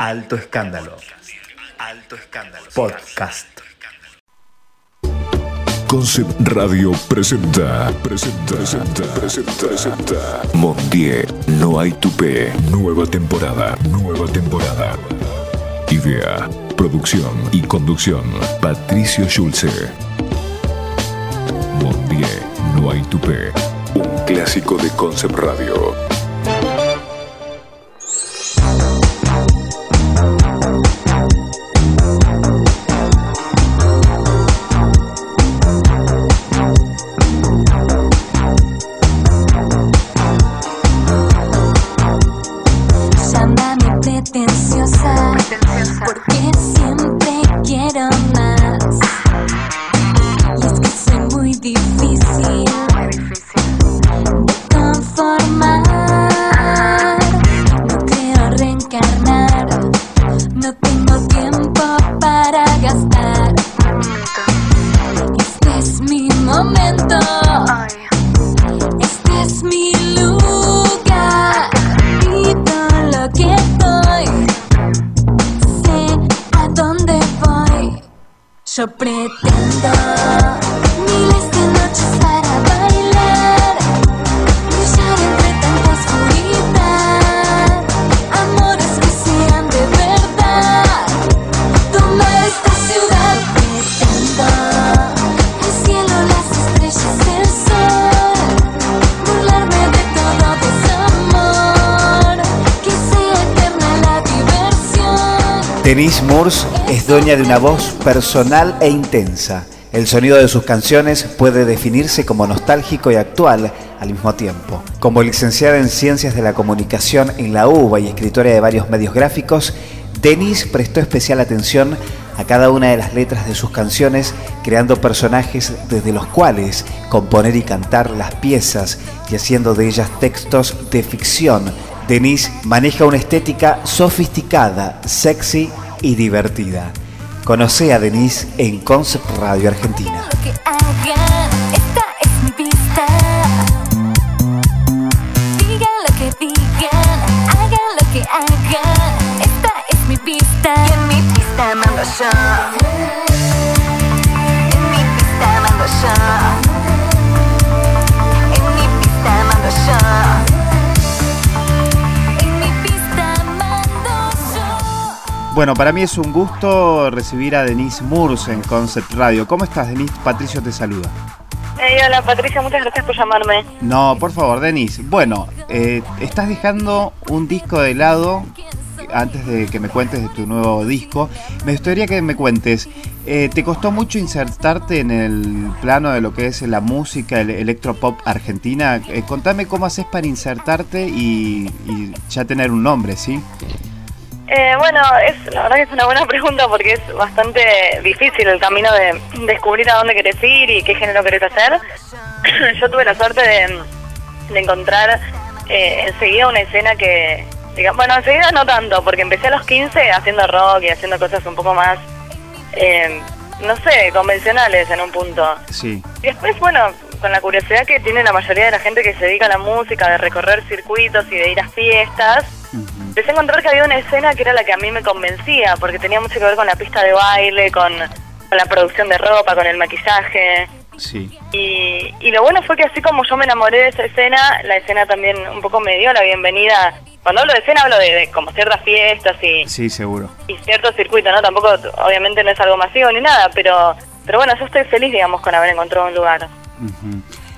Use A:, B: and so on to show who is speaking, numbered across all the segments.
A: Alto Escándalo. Alto Escándalo. Podcast.
B: Concept Radio presenta, presenta, presenta, presenta, presenta. Montier, no hay tupé. Nueva temporada, nueva temporada. Idea, producción y conducción, Patricio Schulze. Montier, no hay tupé. Un clásico de Concept Radio.
A: Denise Moores es dueña de una voz personal e intensa. El sonido de sus canciones puede definirse como nostálgico y actual al mismo tiempo. Como licenciada en Ciencias de la Comunicación en la UBA y escritora de varios medios gráficos, Denise prestó especial atención a cada una de las letras de sus canciones, creando personajes desde los cuales componer y cantar las piezas y haciendo de ellas textos de ficción. Denise maneja una estética sofisticada, sexy y divertida. Conoce a Denise en Concept Radio Argentina. Bueno, para mí es un gusto recibir a Denise Moores en Concept Radio. ¿Cómo estás, Denise? Patricio te saluda.
C: Hey, hola Patricia, muchas gracias por llamarme.
A: No, por favor, Denise. Bueno, eh, estás dejando un disco de lado. Antes de que me cuentes de tu nuevo disco, me gustaría que me cuentes, eh, ¿te costó mucho insertarte en el plano de lo que es la música, el electropop argentina? Eh, contame cómo haces para insertarte y, y ya tener un nombre, ¿sí?
C: Eh, bueno, es la verdad que es una buena pregunta porque es bastante difícil el camino de descubrir a dónde querés ir y qué género querés hacer. Yo tuve la suerte de, de encontrar eh, enseguida una escena que, diga- bueno, enseguida no tanto, porque empecé a los 15 haciendo rock y haciendo cosas un poco más, eh, no sé, convencionales en un punto.
A: Sí.
C: Y después, bueno, con la curiosidad que tiene la mayoría de la gente que se dedica a la música, de recorrer circuitos y de ir a fiestas, empecé a encontrar que había una escena que era la que a mí me convencía, porque tenía mucho que ver con la pista de baile, con, con la producción de ropa, con el maquillaje.
A: Sí.
C: Y, y lo bueno fue que así como yo me enamoré de esa escena, la escena también un poco me dio la bienvenida. Cuando hablo de escena hablo de, de como ciertas fiestas y,
A: Sí, seguro.
C: y cierto circuito, ¿no? Tampoco, obviamente no es algo masivo ni nada, pero, pero bueno, yo estoy feliz, digamos, con haber encontrado un lugar.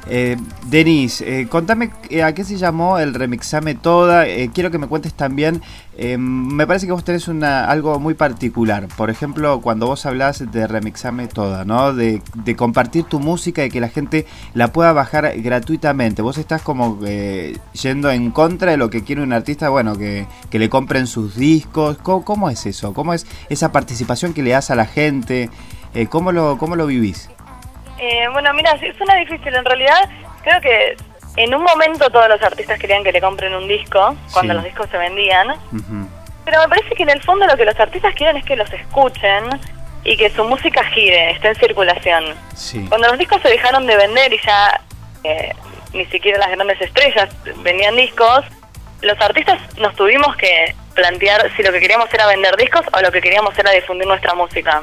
A: Eh, Denise, eh, contame eh, a qué se llamó el Remixame Toda. Eh, quiero que me cuentes también. me parece que vos tenés una, algo muy particular. Por ejemplo, cuando vos hablas de Remixame Toda, ¿no? De, de compartir tu música y que la gente la pueda bajar gratuitamente. Vos estás como yendo en contra de lo que quiere un artista, bueno, que, que le compren sus discos. ¿Cómo, cómo es eso? ¿Cómo es esa participación que le das a la gente? ¿cómo, lo, ¿Cómo lo vivís?
C: Eh, bueno, mira, suena difícil. En realidad, creo que en un momento todos los artistas querían que le compren un disco, cuando
A: Sí.
C: los discos se vendían. Pero me parece que en el fondo lo que los artistas quieren es que los escuchen y que su música gire, esté en circulación.
A: Sí.
C: Cuando los discos se dejaron de vender y ya eh, ni siquiera las grandes estrellas vendían discos, los artistas nos tuvimos que plantear si lo que queríamos era vender discos o lo que queríamos era difundir nuestra música.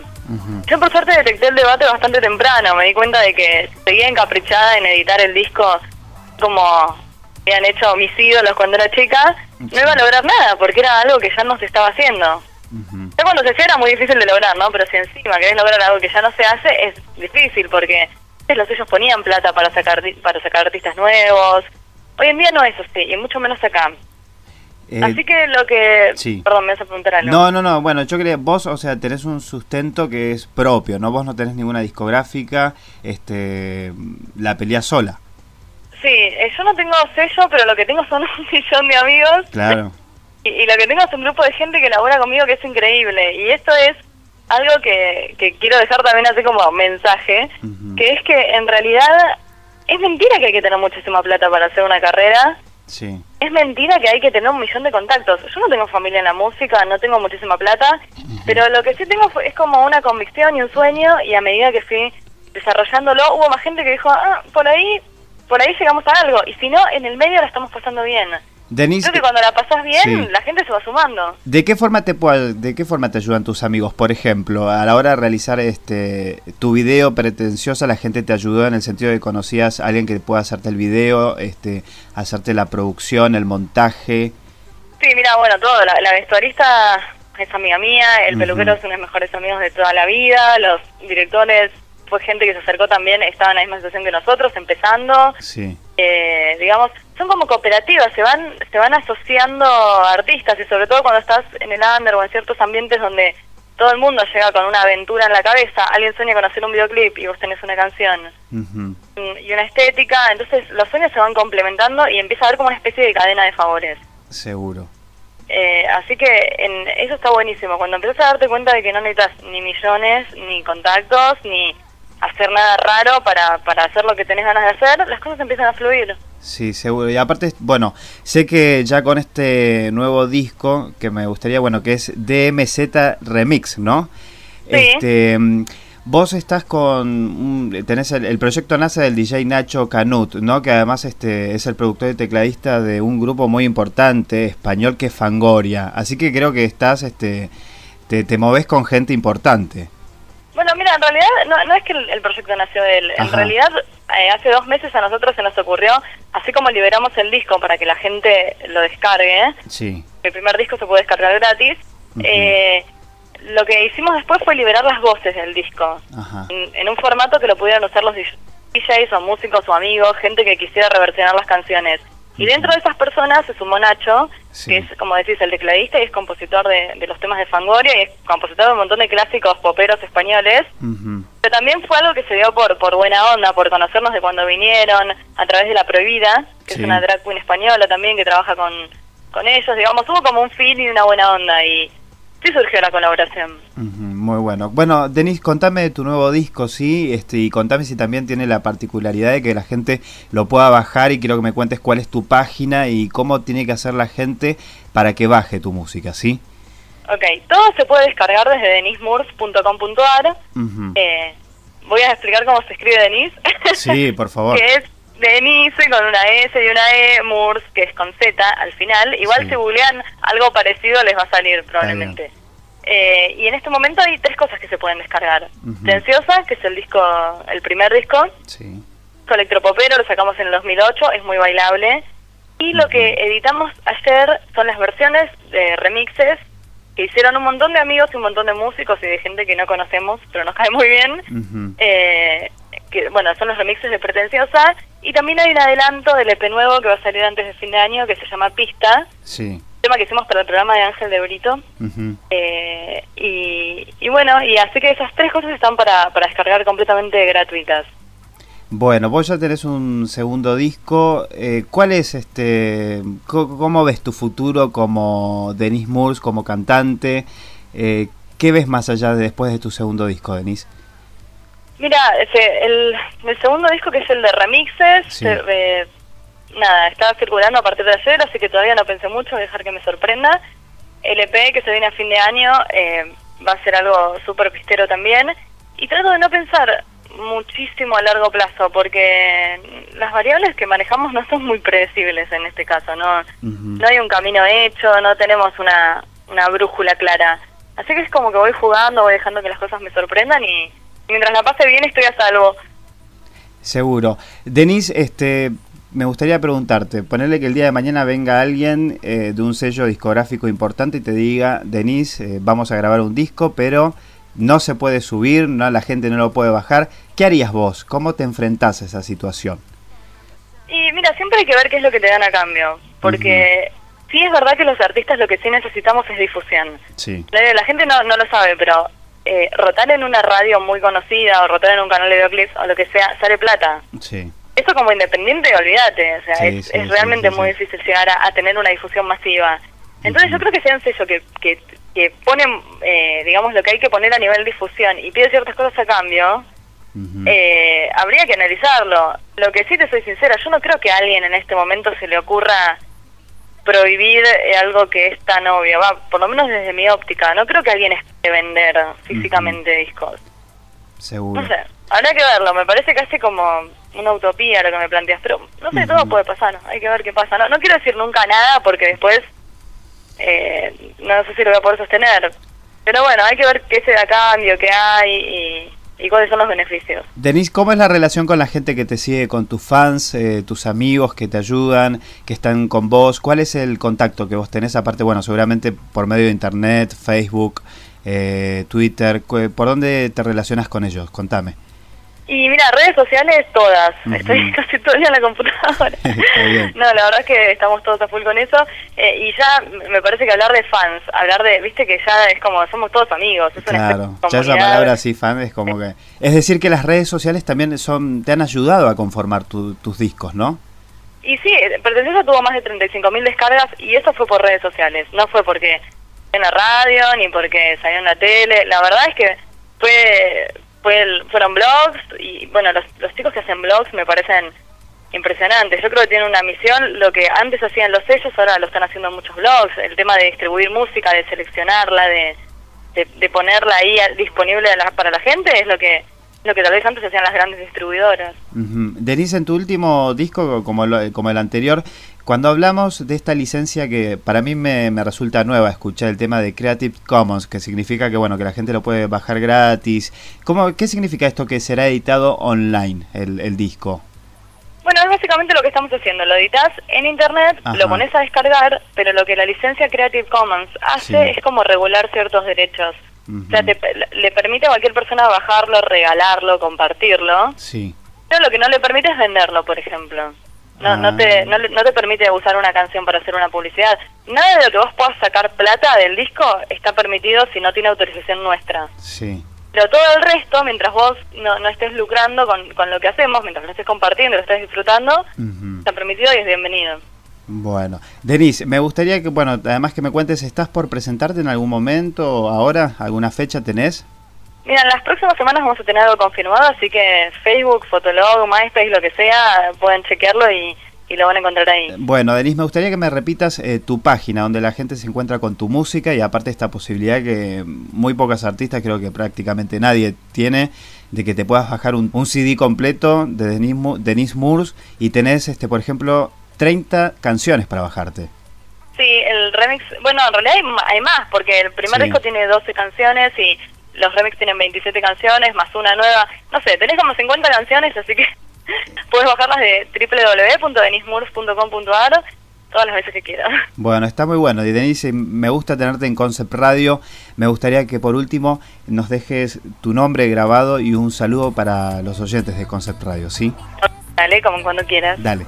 C: Yo por suerte detecté el debate bastante temprano, me di cuenta de que seguía encaprichada en editar el disco como habían hecho mis ídolos cuando era chica, no iba a lograr nada porque era algo que ya no se estaba haciendo. Ya cuando se hacía era muy difícil de lograr, ¿no? Pero si encima querés lograr algo que ya no se hace, es difícil porque los sellos ponían plata para sacar para sacar artistas nuevos. Hoy en día no es así, y mucho menos acá.
A: Eh,
C: así que lo que...
A: sí.
C: Perdón, me vas a preguntar algo.
A: No, no, no, bueno, yo quería, vos, o sea, tenés un sustento que es propio, ¿no? Vos no tenés ninguna discográfica, este, la peleás sola,
C: Sí, eh, yo no tengo sello, pero lo que tengo son un millón de amigos.
A: claro.
C: Y, y lo que tengo es un grupo de gente que labora conmigo que es increíble. Y esto es algo que, que quiero dejar también así como mensaje, que es que en realidad es mentira que hay que tener muchísima plata para hacer una carrera.
A: Sí,
C: Es mentira que hay que tener un millón de contactos. Yo no tengo familia en la música, no tengo muchísima plata, pero lo que sí tengo fue- es como una convicción y un sueño y a medida que fui desarrollándolo hubo más gente que dijo, ah, por ahí, por ahí llegamos a algo. Y si no, en el medio la estamos pasando bien.
A: Denise,
C: Creo que cuando la pasas bien,
A: Sí.
C: la gente se va sumando.
A: ¿de qué forma te de qué forma te ayudan tus amigos? Por ejemplo, a la hora de realizar este tu video pretenciosa, la gente te ayudó en el sentido de que conocías a alguien que pueda hacerte el video, este, hacerte la producción, el montaje.
C: Sí, mira, bueno, todo. La, la vestuarista es amiga mía, el peluquero es uno de mis mejores amigos de toda la vida, los directores fue gente que se acercó también, estaban en la misma situación que nosotros, empezando.
A: Sí.
C: Eh, digamos, son como cooperativas, se van se van asociando artistas y sobre todo cuando estás en el under o en ciertos ambientes donde todo el mundo llega con una aventura en la cabeza, alguien sueña con hacer un videoclip y vos tenés una canción mm, y una estética, entonces los sueños se van complementando y empieza a haber como una especie de cadena de favores.
A: Seguro.
C: Eh, así que en, eso está buenísimo. Cuando empiezas a darte cuenta de que no necesitas ni millones, ni contactos, ni hacer nada raro para, para hacer lo que tenés ganas de hacer, las cosas empiezan a fluir.
A: Sí, seguro. Y aparte, bueno, sé que ya con este nuevo disco, que me gustaría, bueno, que es DMZ Remix, ¿no?
C: Sí.
A: Este, mm, vos estás con, tenés el, el proyecto nace del DJ Nacho Canut, ¿no? Que además este es el productor y tecladista de un grupo muy importante español que es Fangoria. Así que creo que estás, este, te, te moves con gente importante.
C: Bueno, mira, en realidad no, no es que el, el proyecto nació de él. En realidad, eh, hace dos meses a nosotros se nos ocurrió, así como liberamos el disco para que la gente lo descargue,
A: Sí.
C: el primer disco se puede descargar gratis, eh, lo que hicimos después fue liberar las voces del disco.
A: Ajá.
C: en, en un formato que lo pudieran usar los DJs o músicos o amigos, gente que quisiera reversionar las canciones. Y dentro de esas personas se sumó Nacho,
A: Sí.
C: que es, como decís, el tecladista y es compositor de, de los temas de Fangoria y es compositor de un montón de clásicos poperos españoles.
A: Ujú.
C: Pero también fue algo que se dio por, por buena onda, por conocernos de cuando vinieron, a través de La Prohibida, que
A: Sí.
C: es una drag queen española también que trabaja con, con ellos. Digamos, hubo como un feel y una buena onda y sí surgió la colaboración.
A: Muy bueno. Bueno, Denis, contame de tu nuevo disco, sí, este, y contame si también tiene la particularidad de que la gente lo pueda bajar y quiero que me cuentes cuál es tu página y cómo tiene que hacer la gente para que baje tu música, ¿sí?
C: Ok, todo se puede descargar desde denismurs.com.ar.
A: Ujú.
C: Eh, voy a explicar cómo se escribe Denis.
A: Sí, por favor.
C: que es Denise con una S y una E, Murs, que es con Z al final. Igual
A: Sí.
C: si googlean algo parecido les va a salir probablemente. Eh, y en este momento hay tres cosas que se pueden descargar.
A: Ujú.
C: Silenciosa, que es el disco, el primer disco.
A: Sí.
C: Electropopero, lo sacamos en el 2008, es muy bailable. Y lo que editamos ayer son las versiones de remixes que hicieron un montón de amigos y un montón de músicos y de gente que no conocemos, pero nos cae muy bien. Eh, que bueno, son los remixes de Pretenciosa. Y también hay un adelanto del EP nuevo que va a salir antes de fin de año que se llama Pista,
A: Sí.
C: tema que hicimos para el programa de Ángel de Brito. Eh, y, y bueno, y así que esas tres cosas están para, para descargar completamente gratuitas.
A: Bueno, vos ya tenés un segundo disco. eh, ¿Cuál es este? ¿Cómo ves tu futuro como Denis Murs, como cantante? Eh, ¿Qué ves más allá de después de tu segundo disco, Denis?
C: Mira, ese, el, el segundo disco que es el de remixes,
A: Sí.
C: se- eh, nada, estaba circulando a partir de ayer, así que todavía no pensé mucho, voy a dejar que me sorprenda. El EP que se viene a fin de año eh, va a ser algo súper pistero también. Y trato de no pensar muchísimo a largo plazo, porque las variables que manejamos no son muy predecibles en este caso, no, no hay un camino hecho, no tenemos una, una brújula clara. Así que es como que voy jugando, voy dejando que las cosas me sorprendan y mientras la pase bien estoy a salvo.
A: Seguro. Denise, este, me gustaría preguntarte, ponerle que el día de mañana venga alguien eh, de un sello discográfico importante y te diga, Denise, eh, vamos a grabar un disco, pero no se puede subir, no la gente no lo puede bajar. ¿Qué harías vos? ¿Cómo te enfrentás a esa situación?
C: Y mira, siempre hay que ver qué es lo que te dan a cambio, porque sí es verdad que los artistas lo que sí necesitamos es difusión.
A: Sí.
C: La, gente no, no lo sabe, pero eh, rotar en una radio muy conocida o rotar en un canal de videoclips o lo que sea, sale plata.
A: Sí
C: eso como independiente, olvídate, o sea, es, realmente muy difícil llegar a, tener una difusión masiva. Entonces yo creo que sea un sello que, que, que pone, eh, digamos, lo que hay que poner a nivel difusión y pide ciertas cosas a cambio, eh, habría que analizarlo. Lo que sí te soy sincera, yo no creo que a alguien en este momento se le ocurra prohibir eh, algo que es tan obvio, va, por lo menos desde mi óptica, no creo que alguien esté vender físicamente discos.
A: Seguro.
C: No sé, habrá que verlo, me parece casi como una utopía lo que me planteas, pero no sé, todo puede pasar, hay que ver qué pasa. No, no quiero decir nunca nada porque después eh, no sé si lo voy a poder sostener, pero bueno, hay que ver qué se da cambio, qué hay y, cuáles son los beneficios.
A: Denise, ¿cómo es la relación con la gente que te sigue, con tus fans, eh, tus amigos que te ayudan, que están con vos? ¿Cuál es el contacto que vos tenés? Aparte, bueno, seguramente por medio de internet, Facebook, eh, Twitter, ¿por dónde te relacionas con ellos? Contame.
C: Y mira, redes sociales todas. Estoy casi todo el día en la computadora. no, la verdad es que estamos todos a full con eso. Eh, y ya me parece que hablar de fans, hablar de, viste que ya es como, somos todos amigos. Es
A: claro, ya esa palabra así, fan, es como que... Es decir, que las redes sociales también son te han ayudado a conformar tus discos, ¿no?
C: Y sí, Pretenciosa tuvo más de 35.000 descargas y eso fue por redes sociales. No fue porque en la radio ni porque salió en la tele. La verdad es que fue fue fueron blogs y bueno, los, los chicos que hacen blogs me parecen impresionantes. Yo creo que tienen una misión, lo que antes hacían los sellos, ahora lo están haciendo muchos blogs, el tema de distribuir música, de seleccionarla, de, de, ponerla ahí disponible para la gente, es lo que lo que tal vez antes hacían las grandes distribuidoras.
A: Denise, en tu último disco, como, como el anterior, cuando hablamos de esta licencia que para mí me, resulta nueva escuchar el tema de Creative Commons, que significa que bueno que la gente lo puede bajar gratis. ¿Cómo, ¿Qué significa esto que será editado online el, disco?
C: Bueno, es básicamente lo que estamos haciendo. Lo editas en internet, lo pones a descargar, pero lo que la licencia Creative Commons hace es como regular ciertos derechos. O sea, le permite a cualquier persona bajarlo, regalarlo, compartirlo.
A: Sí.
C: Pero lo que no le permite es venderlo, por ejemplo. No, no, te, no, no, te permite usar una canción para hacer una publicidad. Nada de lo que vos puedas sacar plata del disco está permitido si no tiene autorización nuestra.
A: Sí.
C: Pero todo el resto, mientras vos no, no estés lucrando con, con lo que hacemos, mientras lo estés compartiendo, lo estés disfrutando, está permitido y es bienvenido.
A: Bueno, Denise, me gustaría que, bueno, además que me cuentes, ¿estás por presentarte en algún momento ahora? ¿Alguna fecha tenés?
C: Mira, en las próximas semanas vamos a tener algo confirmado, así que Facebook, Fotolog, MySpace, lo que sea, pueden chequearlo y, lo van a encontrar ahí.
A: Bueno, Denise, me gustaría que me repitas eh, tu página donde la gente se encuentra con tu música y aparte esta posibilidad que muy pocas artistas, creo que prácticamente nadie tiene, de que te puedas bajar un, CD completo de Denise, Denise Moores y tenés, este, por ejemplo, 30 canciones para bajarte.
C: Sí, el remix, bueno, en realidad hay, más, porque el primer disco tiene 12 canciones y los remix tienen 27 canciones, más una nueva. No sé, tenés como 50 canciones, así que puedes bajarlas de www.denismurs.com.ar todas las veces que quieras.
A: Bueno, está muy bueno. Y Denise, me gusta tenerte en Concept Radio. Me gustaría que por último nos dejes tu nombre grabado y un saludo para los oyentes de Concept Radio, ¿sí?
C: Dale, como cuando quieras.
A: Dale.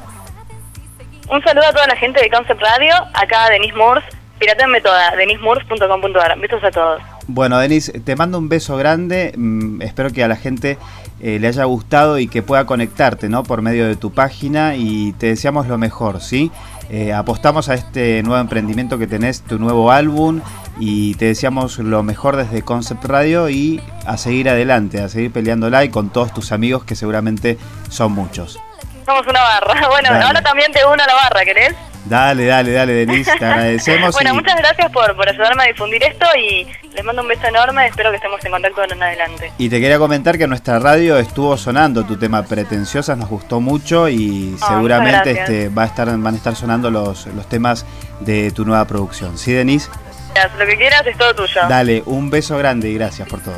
C: Un saludo a toda la gente de Concept Radio, acá Denise Moores. Piratenme toda, denismoores.com.ar. Besos a todos.
A: Bueno, Denis, te mando un beso grande. Mm, espero que a la gente eh, le haya gustado y que pueda conectarte ¿no? por medio de tu página y te deseamos lo mejor, ¿sí? Eh, apostamos a este nuevo emprendimiento que tenés, tu nuevo álbum y te deseamos lo mejor desde Concept Radio y a seguir adelante, a seguir peleándola y con todos tus amigos que seguramente son muchos.
C: Somos una barra. Bueno, ahora también te uno a la barra, ¿querés?
A: Dale, dale, dale, Denise, te agradecemos.
C: bueno,
A: y-
C: muchas gracias por, por ayudarme a difundir esto y les mando un beso enorme. Espero que estemos en contacto en adelante.
A: Y te quería comentar que en nuestra radio estuvo sonando tu tema Pretenciosas, nos gustó mucho y seguramente este, va a estar, van a estar sonando los, los temas de tu nueva producción. ¿Sí, Denise?
C: Lo que quieras es todo tuyo.
A: Dale, un beso grande y gracias por todo.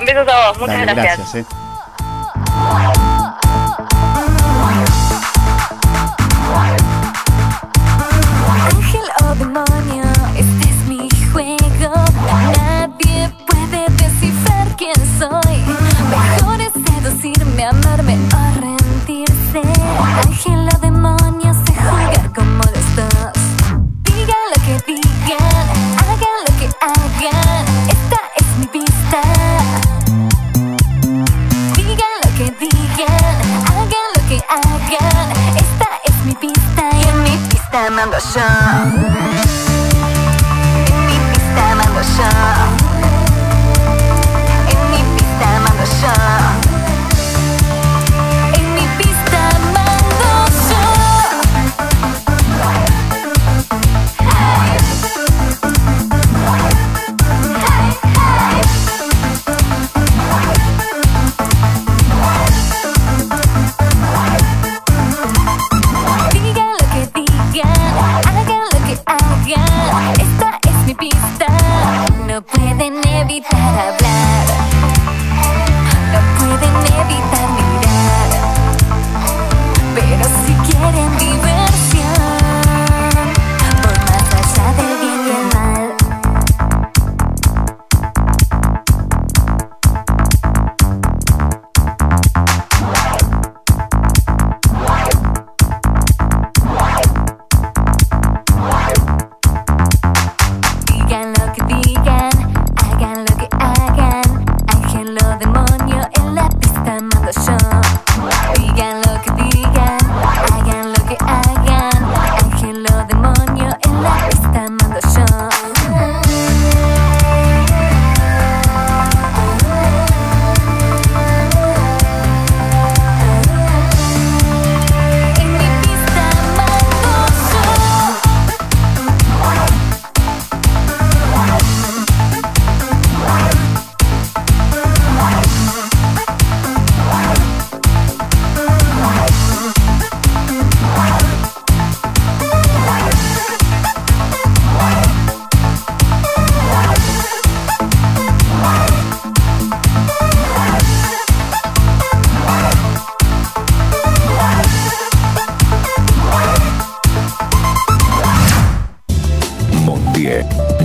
C: Besos a vos, muchas
A: Dale,
C: gracias.
A: gracias. eh.
B: En mi pista mando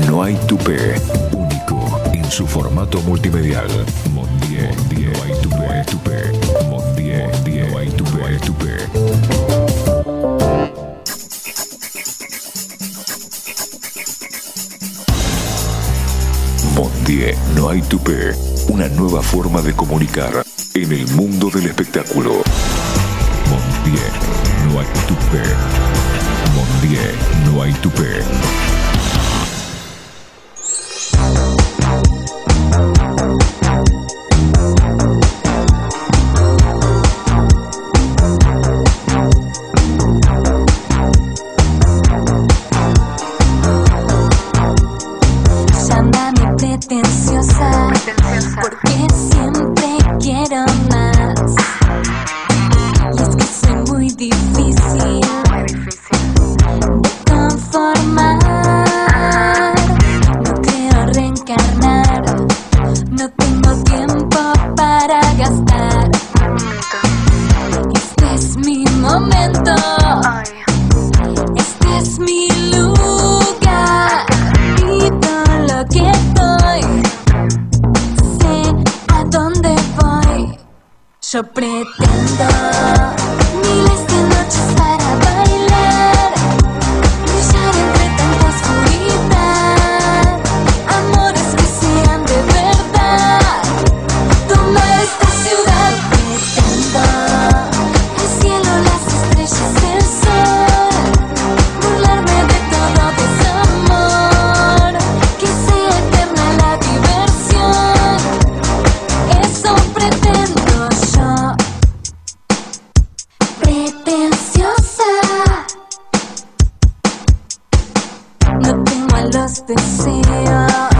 B: No
D: hay tupé, único en su formato multimedial. Mondier, no hay tupé, tupé. Mondier, no hay tupé, tupé. Mondier, no hay tupé, una nueva forma de comunicar en el mundo del espectáculo. Mondier, no hay tupé. Mondier, no hay tupé.
B: Yo pretendo. Miles de noches para malos deseos.